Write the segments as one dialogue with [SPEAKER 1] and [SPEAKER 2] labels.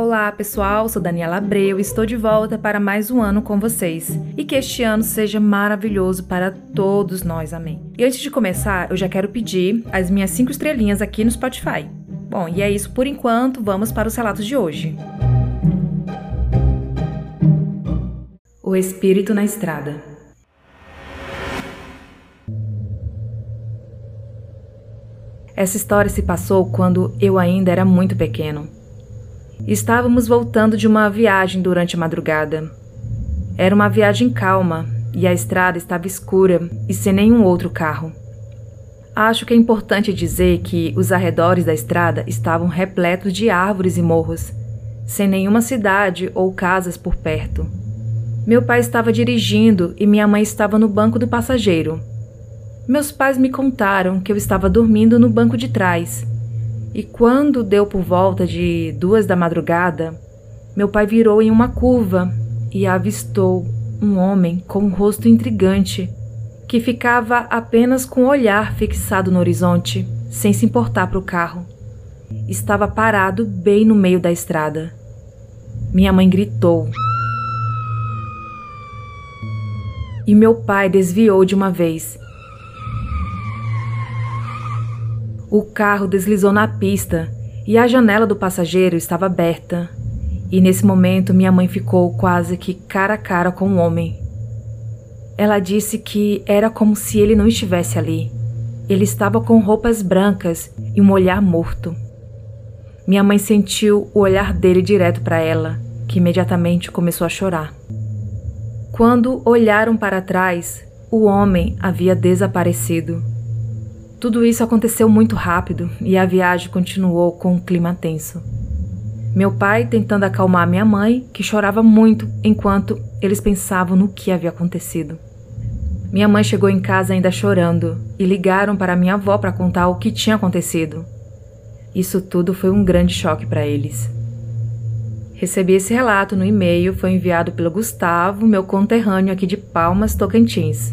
[SPEAKER 1] Olá pessoal, sou Daniela Abreu e estou de volta para mais um ano com vocês. E que este ano seja maravilhoso para todos nós, amém. E antes de começar, eu já quero pedir as minhas cinco estrelinhas aqui no Spotify. Bom, e é isso por enquanto, vamos para os relatos de hoje. O Espírito na Estrada Essa história se passou quando eu ainda era muito pequeno. Estávamos voltando de uma viagem durante a madrugada. Era uma viagem calma e a estrada estava escura e sem nenhum outro carro. Acho que é importante dizer que os arredores da estrada estavam repletos de árvores e morros, sem nenhuma cidade ou casas por perto. Meu pai estava dirigindo e minha mãe estava no banco do passageiro, meus pais me contaram que eu estava dormindo no banco de trás. E quando deu por volta de duas da madrugada, meu pai virou em uma curva e avistou um homem com um rosto intrigante que ficava apenas com o olhar fixado no horizonte, sem se importar para o carro. Estava parado bem no meio da estrada. Minha mãe gritou. E meu pai desviou de uma vez O carro deslizou na pista e a janela do passageiro estava aberta. E nesse momento minha mãe ficou quase que cara a cara com o um homem. Ela disse que era como se ele não estivesse ali. Ele estava com roupas brancas e um olhar morto. Minha mãe sentiu o olhar dele direto para ela, que imediatamente começou a chorar. Quando olharam para trás, o homem havia desaparecido. Tudo isso aconteceu muito rápido e a viagem continuou com um clima tenso. Meu pai tentando acalmar minha mãe, que chorava muito enquanto eles pensavam no que havia acontecido. Minha mãe chegou em casa ainda chorando e ligaram para minha avó para contar o que tinha acontecido. Isso tudo foi um grande choque para eles. Recebi esse relato no e-mail, foi enviado pelo Gustavo, meu conterrâneo aqui de Palmas, Tocantins.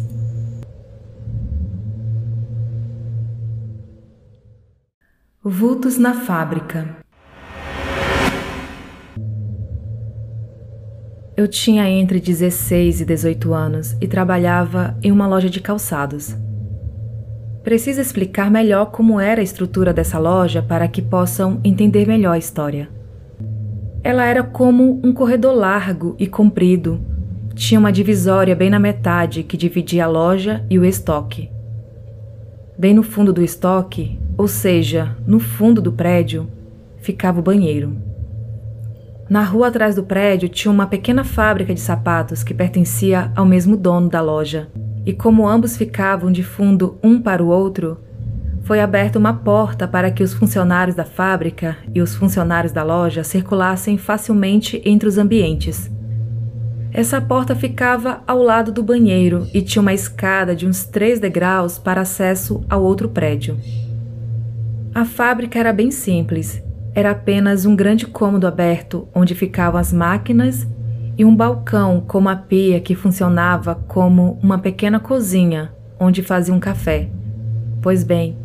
[SPEAKER 1] Vultos na fábrica. Eu tinha entre 16 e 18 anos e trabalhava em uma loja de calçados. Preciso explicar melhor como era a estrutura dessa loja para que possam entender melhor a história. Ela era como um corredor largo e comprido. Tinha uma divisória bem na metade que dividia a loja e o estoque. Bem no fundo do estoque ou seja, no fundo do prédio, ficava o banheiro. Na rua atrás do prédio tinha uma pequena fábrica de sapatos que pertencia ao mesmo dono da loja, e como ambos ficavam de fundo um para o outro, foi aberta uma porta para que os funcionários da fábrica e os funcionários da loja circulassem facilmente entre os ambientes. Essa porta ficava ao lado do banheiro e tinha uma escada de uns três degraus para acesso ao outro prédio. A fábrica era bem simples. Era apenas um grande cômodo aberto onde ficavam as máquinas e um balcão com uma pia que funcionava como uma pequena cozinha onde faziam um café. Pois bem,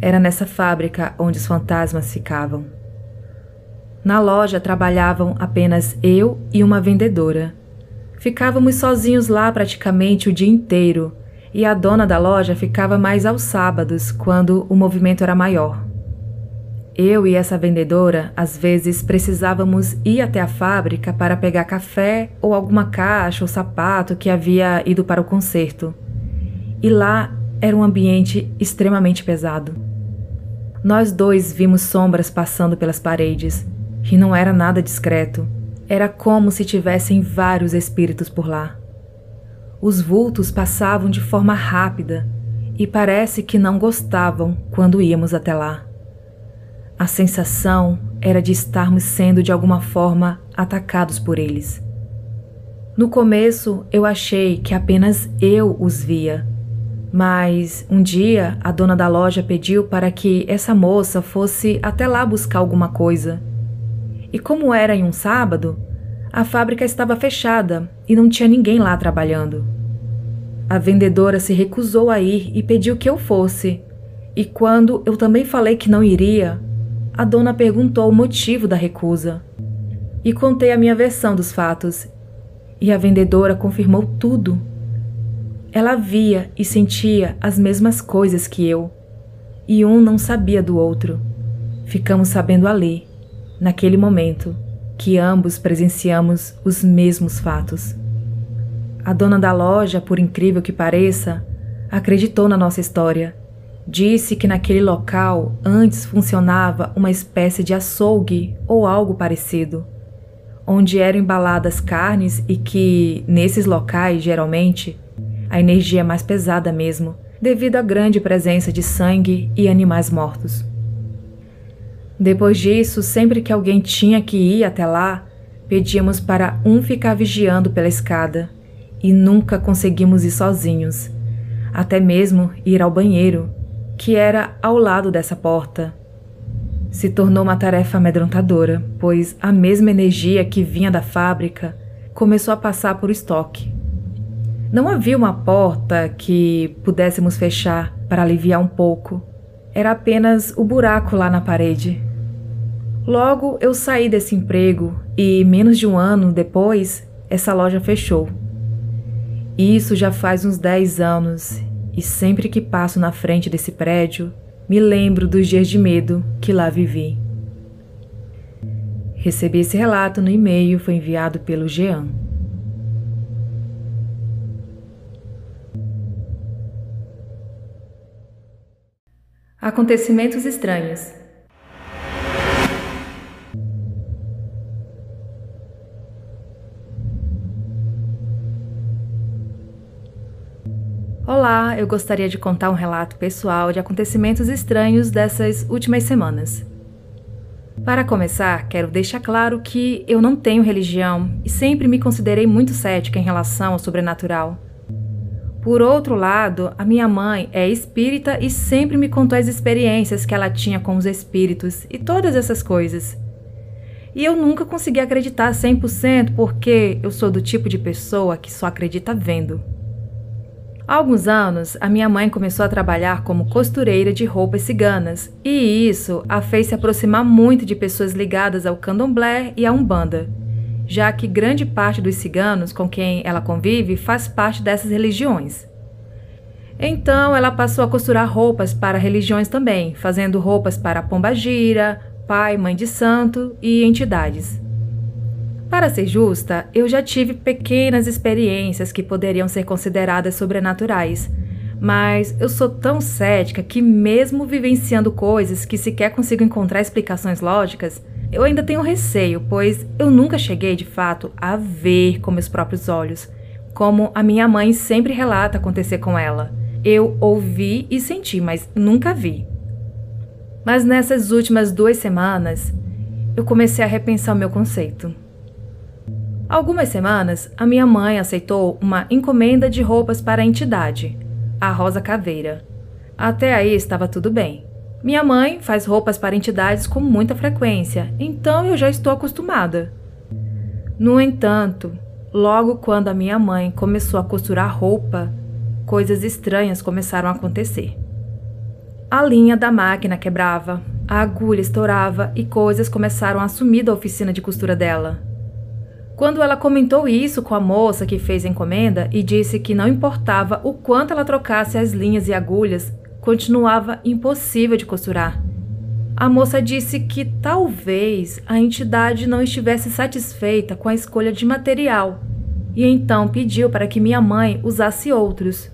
[SPEAKER 1] era nessa fábrica onde os fantasmas ficavam. Na loja trabalhavam apenas eu e uma vendedora. Ficávamos sozinhos lá praticamente o dia inteiro e a dona da loja ficava mais aos sábados, quando o movimento era maior. Eu e essa vendedora, às vezes, precisávamos ir até a fábrica para pegar café ou alguma caixa ou sapato que havia ido para o concerto. E lá era um ambiente extremamente pesado. Nós dois vimos sombras passando pelas paredes, e não era nada discreto. Era como se tivessem vários espíritos por lá. Os vultos passavam de forma rápida e parece que não gostavam quando íamos até lá. A sensação era de estarmos sendo de alguma forma atacados por eles. No começo eu achei que apenas eu os via, mas um dia a dona da loja pediu para que essa moça fosse até lá buscar alguma coisa. E como era em um sábado, a fábrica estava fechada e não tinha ninguém lá trabalhando. A vendedora se recusou a ir e pediu que eu fosse. E quando eu também falei que não iria, a dona perguntou o motivo da recusa. e contei a minha versão dos fatos. E a vendedora confirmou tudo. Ela via e sentia as mesmas coisas que eu, e um não sabia do outro. Ficamos sabendo ali, naquele momento, que ambos presenciamos os mesmos fatos. A dona da loja, por incrível que pareça, acreditou na nossa história. Disse que naquele local antes funcionava uma espécie de açougue ou algo parecido, onde eram embaladas carnes e que, nesses locais, geralmente, a energia é mais pesada mesmo, devido à grande presença de sangue e animais mortos. Depois disso, sempre que alguém tinha que ir até lá, pedíamos para um ficar vigiando pela escada e nunca conseguimos ir sozinhos, até mesmo ir ao banheiro, que era ao lado dessa porta. Se tornou uma tarefa amedrontadora, pois a mesma energia que vinha da fábrica começou a passar por estoque. Não havia uma porta que pudéssemos fechar para aliviar um pouco. Era apenas o buraco lá na parede. Logo eu saí desse emprego e, menos de um ano depois, essa loja fechou. Isso já faz uns 10 anos e sempre que passo na frente desse prédio, me lembro dos dias de medo que lá vivi. Recebi esse relato no e-mail, foi enviado pelo Jean. Acontecimentos estranhos. Olá, eu gostaria de contar um relato pessoal de acontecimentos estranhos dessas últimas semanas. Para começar, quero deixar claro que eu não tenho religião e sempre me considerei muito cética em relação ao sobrenatural. Por outro lado, a minha mãe é espírita e sempre me contou as experiências que ela tinha com os espíritos e todas essas coisas. E eu nunca consegui acreditar 100% porque eu sou do tipo de pessoa que só acredita vendo. Há alguns anos, a minha mãe começou a trabalhar como costureira de roupas ciganas, e isso a fez se aproximar muito de pessoas ligadas ao candomblé e à umbanda, já que grande parte dos ciganos com quem ela convive faz parte dessas religiões. Então, ela passou a costurar roupas para religiões também, fazendo roupas para pombagira, pai, mãe de santo e entidades. Para ser justa, eu já tive pequenas experiências que poderiam ser consideradas sobrenaturais, mas eu sou tão cética que, mesmo vivenciando coisas que sequer consigo encontrar explicações lógicas, eu ainda tenho receio, pois eu nunca cheguei de fato a ver com meus próprios olhos, como a minha mãe sempre relata acontecer com ela. Eu ouvi e senti, mas nunca vi. Mas nessas últimas duas semanas, eu comecei a repensar o meu conceito. Algumas semanas, a minha mãe aceitou uma encomenda de roupas para a entidade, a Rosa Caveira. Até aí estava tudo bem. Minha mãe faz roupas para entidades com muita frequência, então eu já estou acostumada. No entanto, logo quando a minha mãe começou a costurar roupa, coisas estranhas começaram a acontecer. A linha da máquina quebrava, a agulha estourava e coisas começaram a sumir da oficina de costura dela. Quando ela comentou isso com a moça que fez a encomenda e disse que não importava o quanto ela trocasse as linhas e agulhas, continuava impossível de costurar. A moça disse que talvez a entidade não estivesse satisfeita com a escolha de material e então pediu para que minha mãe usasse outros.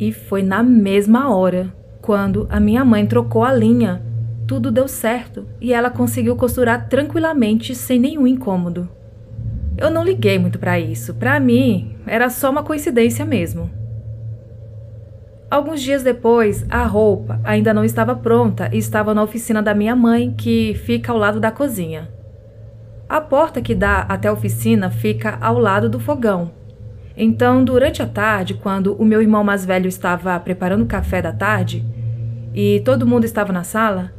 [SPEAKER 1] E foi na mesma hora, quando a minha mãe trocou a linha, tudo deu certo e ela conseguiu costurar tranquilamente sem nenhum incômodo. Eu não liguei muito para isso. Para mim, era só uma coincidência mesmo. Alguns dias depois, a roupa ainda não estava pronta e estava na oficina da minha mãe, que fica ao lado da cozinha. A porta que dá até a oficina fica ao lado do fogão. Então, durante a tarde, quando o meu irmão mais velho estava preparando o café da tarde e todo mundo estava na sala,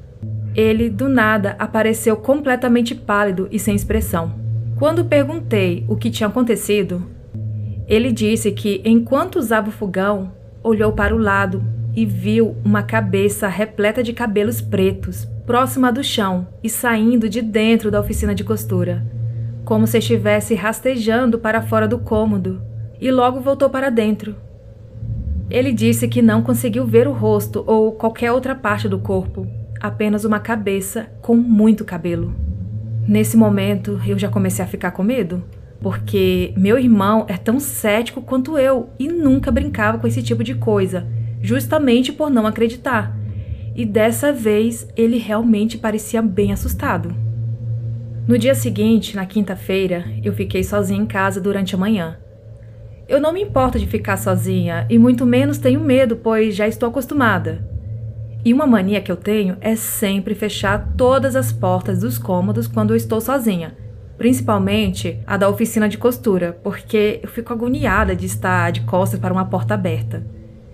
[SPEAKER 1] ele do nada apareceu completamente pálido e sem expressão. Quando perguntei o que tinha acontecido, ele disse que, enquanto usava o fogão, olhou para o lado e viu uma cabeça repleta de cabelos pretos, próxima do chão e saindo de dentro da oficina de costura, como se estivesse rastejando para fora do cômodo, e logo voltou para dentro. Ele disse que não conseguiu ver o rosto ou qualquer outra parte do corpo, apenas uma cabeça com muito cabelo. Nesse momento, eu já comecei a ficar com medo, porque meu irmão é tão cético quanto eu e nunca brincava com esse tipo de coisa, justamente por não acreditar. E dessa vez ele realmente parecia bem assustado. No dia seguinte, na quinta-feira, eu fiquei sozinha em casa durante a manhã. Eu não me importo de ficar sozinha e muito menos tenho medo, pois já estou acostumada. E uma mania que eu tenho é sempre fechar todas as portas dos cômodos quando eu estou sozinha, principalmente a da oficina de costura, porque eu fico agoniada de estar de costas para uma porta aberta.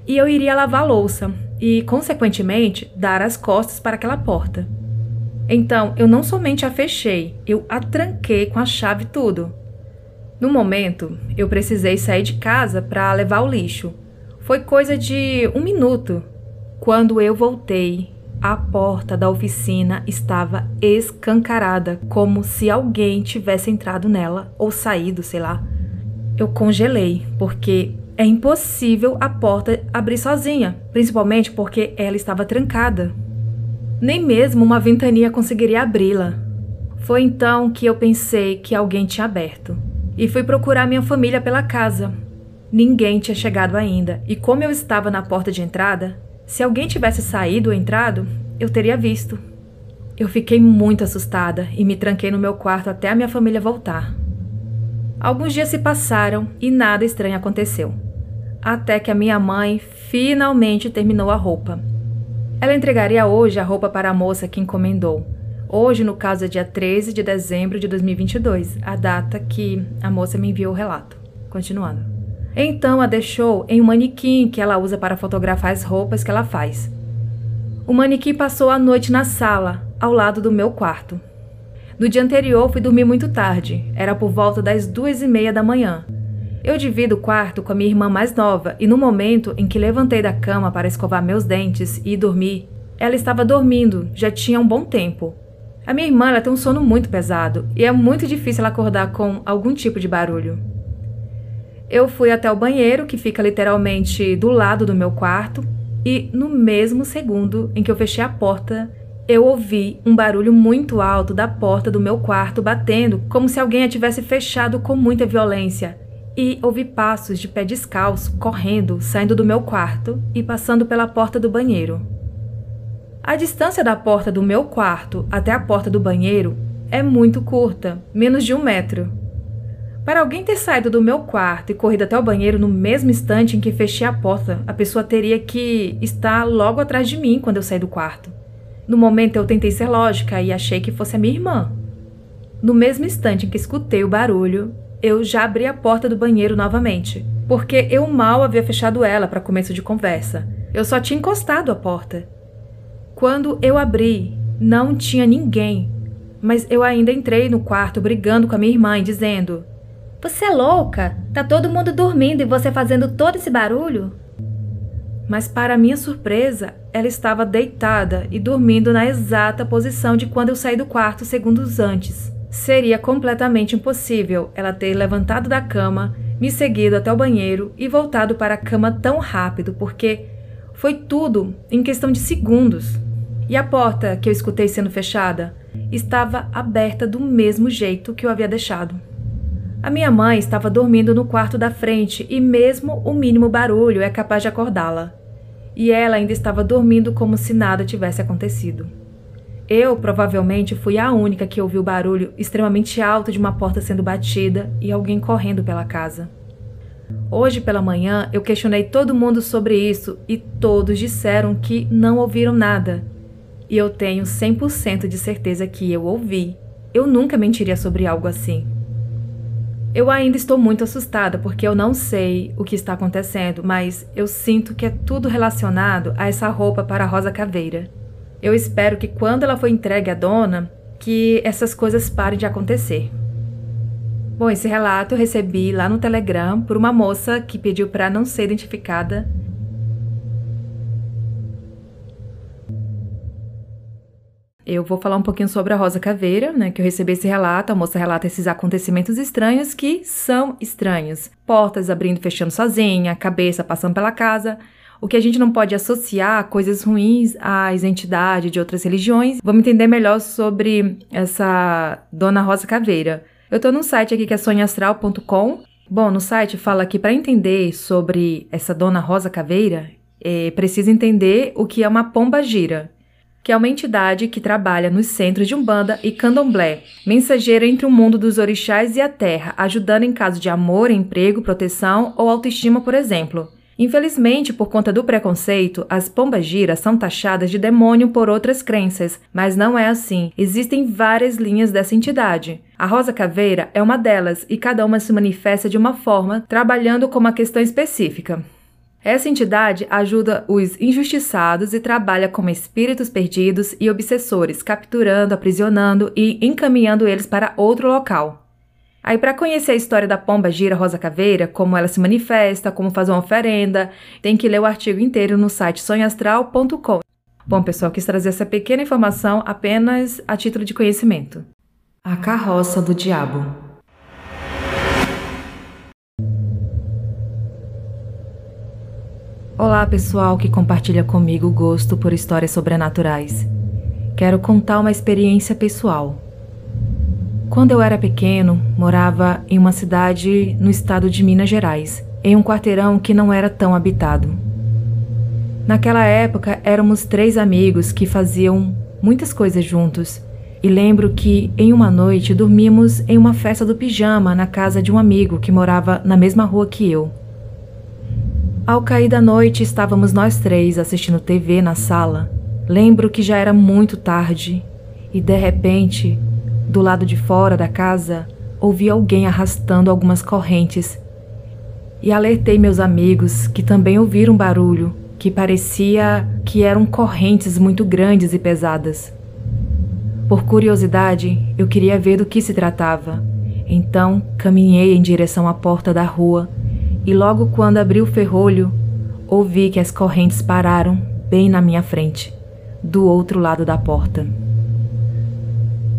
[SPEAKER 1] E eu iria lavar louça e, consequentemente, dar as costas para aquela porta. Então, eu não somente a fechei, eu a tranquei com a chave tudo. No momento, eu precisei sair de casa para levar o lixo. Foi coisa de um minuto. Quando eu voltei, a porta da oficina estava escancarada, como se alguém tivesse entrado nela ou saído, sei lá. Eu congelei, porque é impossível a porta abrir sozinha, principalmente porque ela estava trancada. Nem mesmo uma ventania conseguiria abri-la. Foi então que eu pensei que alguém tinha aberto. E fui procurar minha família pela casa. Ninguém tinha chegado ainda, e como eu estava na porta de entrada, se alguém tivesse saído ou entrado, eu teria visto. Eu fiquei muito assustada e me tranquei no meu quarto até a minha família voltar. Alguns dias se passaram e nada estranho aconteceu. Até que a minha mãe finalmente terminou a roupa. Ela entregaria hoje a roupa para a moça que encomendou. Hoje, no caso, é dia 13 de dezembro de 2022, a data que a moça me enviou o relato. Continuando. Então a deixou em um manequim que ela usa para fotografar as roupas que ela faz. O manequim passou a noite na sala, ao lado do meu quarto. No dia anterior fui dormir muito tarde, era por volta das duas e meia da manhã. Eu divido o quarto com a minha irmã mais nova e no momento em que levantei da cama para escovar meus dentes e dormir, ela estava dormindo, já tinha um bom tempo. A minha irmã tem um sono muito pesado e é muito difícil ela acordar com algum tipo de barulho. Eu fui até o banheiro, que fica literalmente do lado do meu quarto, e no mesmo segundo em que eu fechei a porta, eu ouvi um barulho muito alto da porta do meu quarto batendo, como se alguém a tivesse fechado com muita violência. E ouvi passos de pé descalço correndo, saindo do meu quarto e passando pela porta do banheiro. A distância da porta do meu quarto até a porta do banheiro é muito curta, menos de um metro. Para alguém ter saído do meu quarto e corrido até o banheiro no mesmo instante em que fechei a porta, a pessoa teria que estar logo atrás de mim quando eu saí do quarto. No momento eu tentei ser lógica e achei que fosse a minha irmã. No mesmo instante em que escutei o barulho, eu já abri a porta do banheiro novamente, porque eu mal havia fechado ela para começo de conversa. Eu só tinha encostado a porta. Quando eu abri, não tinha ninguém, mas eu ainda entrei no quarto brigando com a minha irmã e dizendo: você é louca? Tá todo mundo dormindo e você fazendo todo esse barulho? Mas, para minha surpresa, ela estava deitada e dormindo na exata posição de quando eu saí do quarto segundos antes. Seria completamente impossível ela ter levantado da cama, me seguido até o banheiro e voltado para a cama tão rápido, porque foi tudo em questão de segundos. E a porta que eu escutei sendo fechada estava aberta do mesmo jeito que eu havia deixado. A minha mãe estava dormindo no quarto da frente e, mesmo o mínimo barulho, é capaz de acordá-la. E ela ainda estava dormindo como se nada tivesse acontecido. Eu, provavelmente, fui a única que ouviu o barulho extremamente alto de uma porta sendo batida e alguém correndo pela casa. Hoje pela manhã eu questionei todo mundo sobre isso e todos disseram que não ouviram nada. E eu tenho 100% de certeza que eu ouvi. Eu nunca mentiria sobre algo assim. Eu ainda estou muito assustada porque eu não sei o que está acontecendo, mas eu sinto que é tudo relacionado a essa roupa para a Rosa Caveira. Eu espero que quando ela for entregue à dona, que essas coisas parem de acontecer. Bom, esse relato eu recebi lá no Telegram por uma moça que pediu para não ser identificada eu vou falar um pouquinho sobre a Rosa Caveira, né? Que eu recebi esse relato. A moça relata esses acontecimentos estranhos que são estranhos. Portas abrindo e fechando sozinha, cabeça passando pela casa. O que a gente não pode associar coisas ruins às entidades de outras religiões. Vamos entender melhor sobre essa Dona Rosa Caveira. Eu tô num site aqui que é sonhastral.com. Bom, no site fala que para entender sobre essa Dona Rosa Caveira, é preciso entender o que é uma pomba gira que é uma entidade que trabalha nos centros de Umbanda e Candomblé, mensageira entre o mundo dos orixás e a terra, ajudando em caso de amor, emprego, proteção ou autoestima, por exemplo. Infelizmente, por conta do preconceito, as pombagiras são taxadas de demônio por outras crenças, mas não é assim. Existem várias linhas dessa entidade. A Rosa Caveira é uma delas e cada uma se manifesta de uma forma, trabalhando com uma questão específica. Essa entidade ajuda os injustiçados e trabalha com espíritos perdidos e obsessores, capturando, aprisionando e encaminhando eles para outro local. Aí, para conhecer a história da pomba gira rosa caveira, como ela se manifesta, como fazer uma oferenda, tem que ler o artigo inteiro no site sonhastral.com. Bom, pessoal, quis trazer essa pequena informação apenas a título de conhecimento. A carroça do diabo. Olá, pessoal que compartilha comigo o gosto por histórias sobrenaturais. Quero contar uma experiência pessoal. Quando eu era pequeno, morava em uma cidade no estado de Minas Gerais, em um quarteirão que não era tão habitado. Naquela época, éramos três amigos que faziam muitas coisas juntos. E lembro que, em uma noite, dormimos em uma festa do pijama na casa de um amigo que morava na mesma rua que eu. Ao cair da noite, estávamos nós três assistindo TV na sala. Lembro que já era muito tarde e, de repente, do lado de fora da casa, ouvi alguém arrastando algumas correntes. E alertei meus amigos, que também ouviram barulho, que parecia que eram correntes muito grandes e pesadas. Por curiosidade, eu queria ver do que se tratava. Então, caminhei em direção à porta da rua e logo quando abri o ferrolho, ouvi que as correntes pararam bem na minha frente, do outro lado da porta.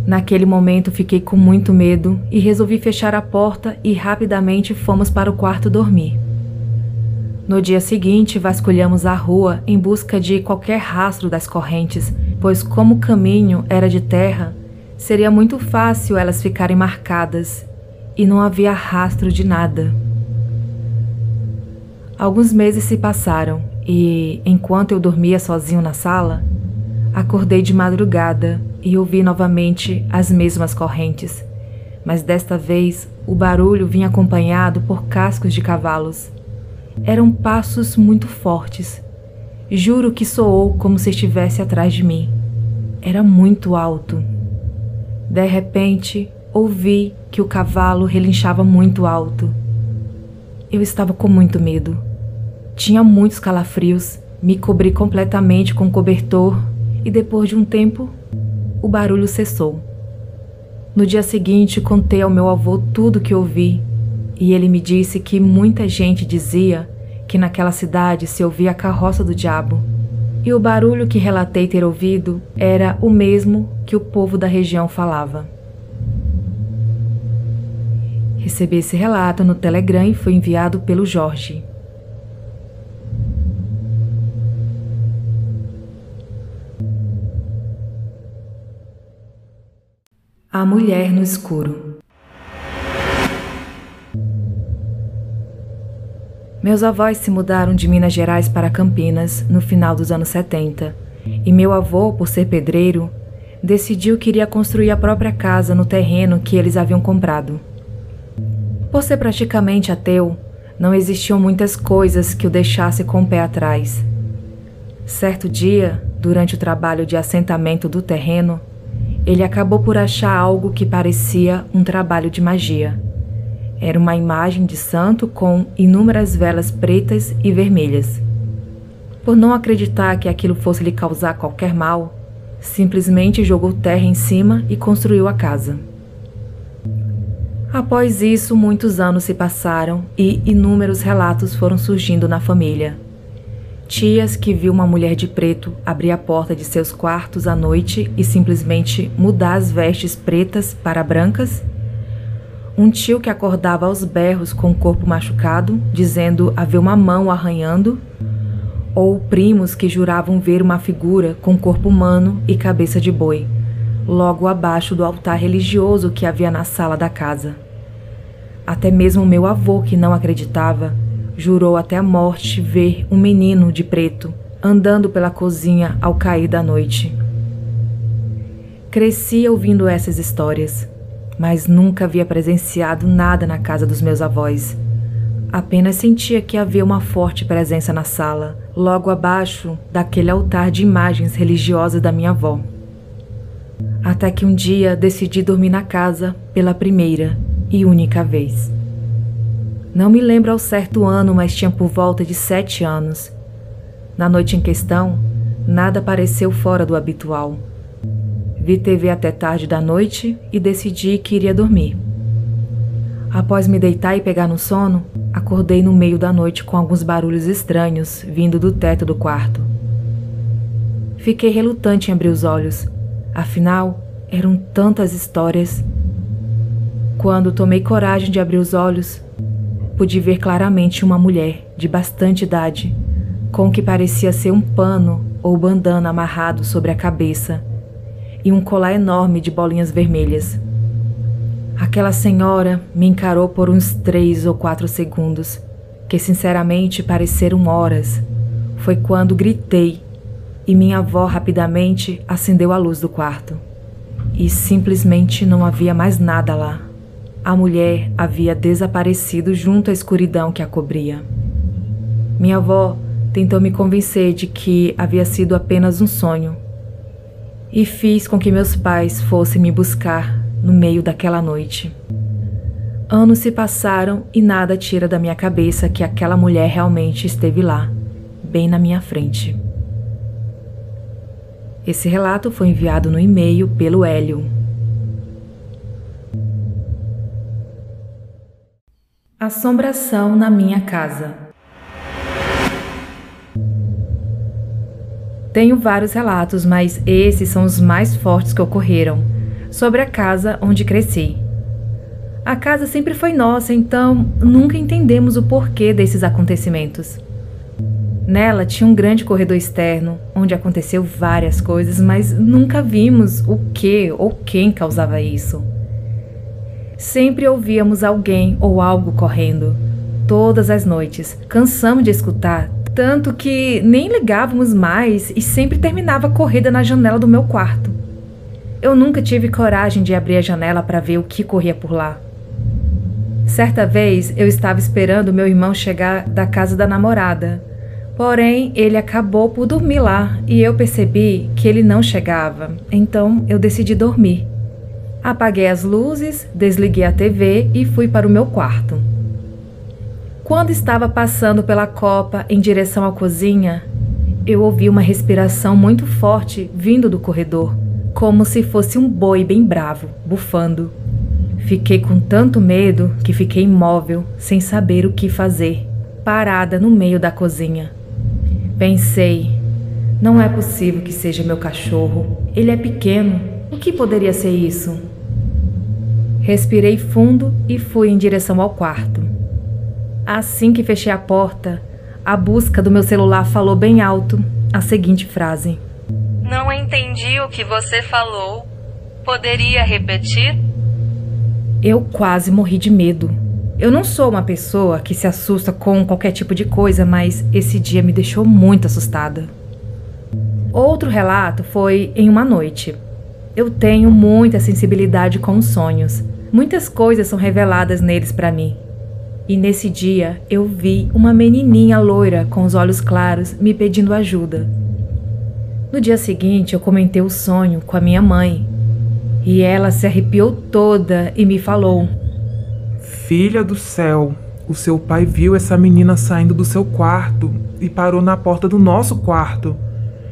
[SPEAKER 1] Naquele momento fiquei com muito medo e resolvi fechar a porta e rapidamente fomos para o quarto dormir. No dia seguinte, vasculhamos a rua em busca de qualquer rastro das correntes, pois, como o caminho era de terra, seria muito fácil elas ficarem marcadas e não havia rastro de nada. Alguns meses se passaram e, enquanto eu dormia sozinho na sala, acordei de madrugada e ouvi novamente as mesmas correntes, mas desta vez o barulho vinha acompanhado por cascos de cavalos. Eram passos muito fortes. Juro que soou como se estivesse atrás de mim. Era muito alto. De repente, ouvi que o cavalo relinchava muito alto. Eu estava com muito medo. Tinha muitos calafrios, me cobri completamente com cobertor e depois de um tempo, o barulho cessou. No dia seguinte, contei ao meu avô tudo o que ouvi e ele me disse que muita gente dizia que naquela cidade se ouvia a carroça do diabo. E o barulho que relatei ter ouvido era o mesmo que o povo da região falava. Recebi esse relato no Telegram e foi enviado pelo Jorge. A Mulher no Escuro. Meus avós se mudaram de Minas Gerais para Campinas no final dos anos 70, e meu avô, por ser pedreiro, decidiu que iria construir a própria casa no terreno que eles haviam comprado. Por ser praticamente ateu, não existiam muitas coisas que o deixasse com o pé atrás. Certo dia, durante o trabalho de assentamento do terreno, ele acabou por achar algo que parecia um trabalho de magia. Era uma imagem de santo com inúmeras velas pretas e vermelhas. Por não acreditar que aquilo fosse lhe causar qualquer mal, simplesmente jogou terra em cima e construiu a casa. Após isso, muitos anos se passaram e inúmeros relatos foram surgindo na família. Tias que viu uma mulher de preto abrir a porta de seus quartos à noite e simplesmente mudar as vestes pretas para brancas? Um tio que acordava aos berros com o corpo machucado, dizendo haver uma mão arranhando? Ou primos que juravam ver uma figura com corpo humano e cabeça de boi, logo abaixo do altar religioso que havia na sala da casa? Até mesmo meu avô, que não acreditava, jurou até a morte ver um menino de preto andando pela cozinha ao cair da noite. Cresci ouvindo essas histórias mas nunca havia presenciado nada na casa dos meus avós. Apenas sentia que havia uma forte presença na sala, logo abaixo daquele altar de imagens religiosas da minha avó. Até que um dia decidi dormir na casa pela primeira e única vez. Não me lembro ao certo ano, mas tinha por volta de sete anos. Na noite em questão, nada pareceu fora do habitual. Vi TV até tarde da noite e decidi que iria dormir. Após me deitar e pegar no sono, acordei no meio da noite com alguns barulhos estranhos vindo do teto do quarto. Fiquei relutante em abrir os olhos, afinal, eram tantas histórias. Quando tomei coragem de abrir os olhos, pude ver claramente uma mulher de bastante idade, com o que parecia ser um pano ou bandana amarrado sobre a cabeça e um colar enorme de bolinhas vermelhas. Aquela senhora me encarou por uns três ou quatro segundos, que sinceramente pareceram horas. Foi quando gritei e minha avó rapidamente acendeu a luz do quarto. E simplesmente não havia mais nada lá. A mulher havia desaparecido junto à escuridão que a cobria. Minha avó tentou me convencer de que havia sido apenas um sonho e fiz com que meus pais fossem me buscar no meio daquela noite. Anos se passaram e nada tira da minha cabeça que aquela mulher realmente esteve lá, bem na minha frente. Esse relato foi enviado no e-mail pelo Hélio. Assombração na minha casa. Tenho vários relatos, mas esses são os mais fortes que ocorreram, sobre a casa onde cresci. A casa sempre foi nossa, então nunca entendemos o porquê desses acontecimentos. Nela tinha um grande corredor externo, onde aconteceu várias coisas, mas nunca vimos o que ou quem causava isso. Sempre ouvíamos alguém ou algo correndo. Todas as noites, cansamos de escutar tanto que nem ligávamos mais e sempre terminava a corrida na janela do meu quarto. Eu nunca tive coragem de abrir a janela para ver o que corria por lá. Certa vez eu estava esperando meu irmão chegar da casa da namorada. Porém, ele acabou por dormir lá e eu percebi que ele não chegava, então eu decidi dormir. Apaguei as luzes, desliguei a TV e fui para o meu quarto. Quando estava passando pela copa em direção à cozinha, eu ouvi uma respiração muito forte vindo do corredor, como se fosse um boi bem bravo, bufando. Fiquei com tanto medo que fiquei imóvel, sem saber o que fazer, parada no meio da cozinha. Pensei, não é possível que seja meu cachorro. Ele é pequeno. O que poderia ser isso? Respirei fundo e fui em direção ao quarto. Assim que fechei a porta, a busca do meu celular falou bem alto a seguinte frase:
[SPEAKER 2] Não entendi o que você falou. Poderia repetir?
[SPEAKER 1] Eu quase morri de medo. Eu não sou uma pessoa que se assusta com qualquer tipo de coisa, mas esse dia me deixou muito assustada. Outro relato foi em uma noite. Eu tenho muita sensibilidade com os sonhos. Muitas coisas são reveladas neles para mim. E nesse dia eu vi uma menininha loira com os olhos claros me pedindo ajuda. No dia seguinte eu comentei o sonho com a minha mãe e ela se arrepiou toda e me falou:
[SPEAKER 3] Filha do céu, o seu pai viu essa menina saindo do seu quarto e parou na porta do nosso quarto.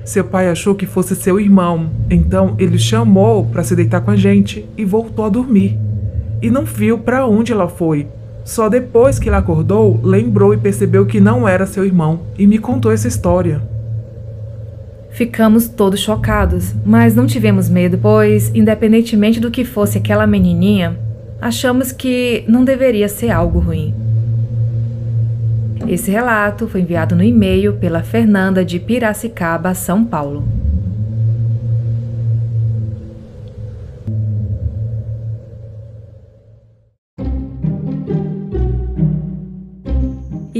[SPEAKER 3] Seu pai achou que fosse seu irmão, então ele chamou para se deitar com a gente e voltou a dormir. E não viu para onde ela foi, Só depois que ele acordou, lembrou e percebeu que não era seu irmão e me contou essa história.
[SPEAKER 1] Ficamos todos chocados, mas não tivemos medo, pois, independentemente do que fosse aquela menininha, achamos que não deveria ser algo ruim. Esse relato foi enviado no e-mail pela Fernanda de Piracicaba, São Paulo.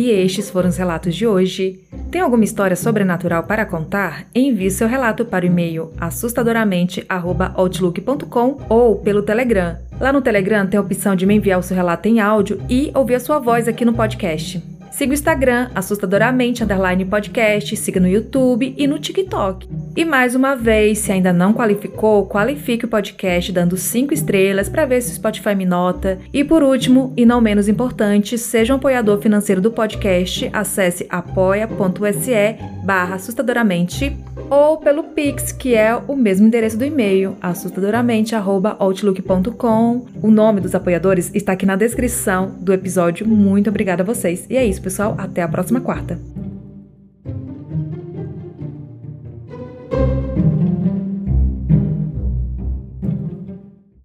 [SPEAKER 1] E estes foram os relatos de hoje. Tem alguma história sobrenatural para contar? Envie seu relato para o e-mail assustadoramente@outlook.com ou pelo Telegram. Lá no Telegram tem a opção de me enviar o seu relato em áudio e ouvir a sua voz aqui no podcast. Siga o Instagram, assustadoramente, underline podcast, siga no YouTube e no TikTok. E mais uma vez, se ainda não qualificou, qualifique o podcast dando 5 estrelas para ver se o Spotify me nota. E por último, e não menos importante, seja um apoiador financeiro do podcast, acesse apoia.se barra assustadoramente ou pelo Pix, que é o mesmo endereço do e-mail, assustadoramente.outlook.com. O nome dos apoiadores está aqui na descrição do episódio. Muito obrigada a vocês. E é isso, pessoal. Até a próxima quarta.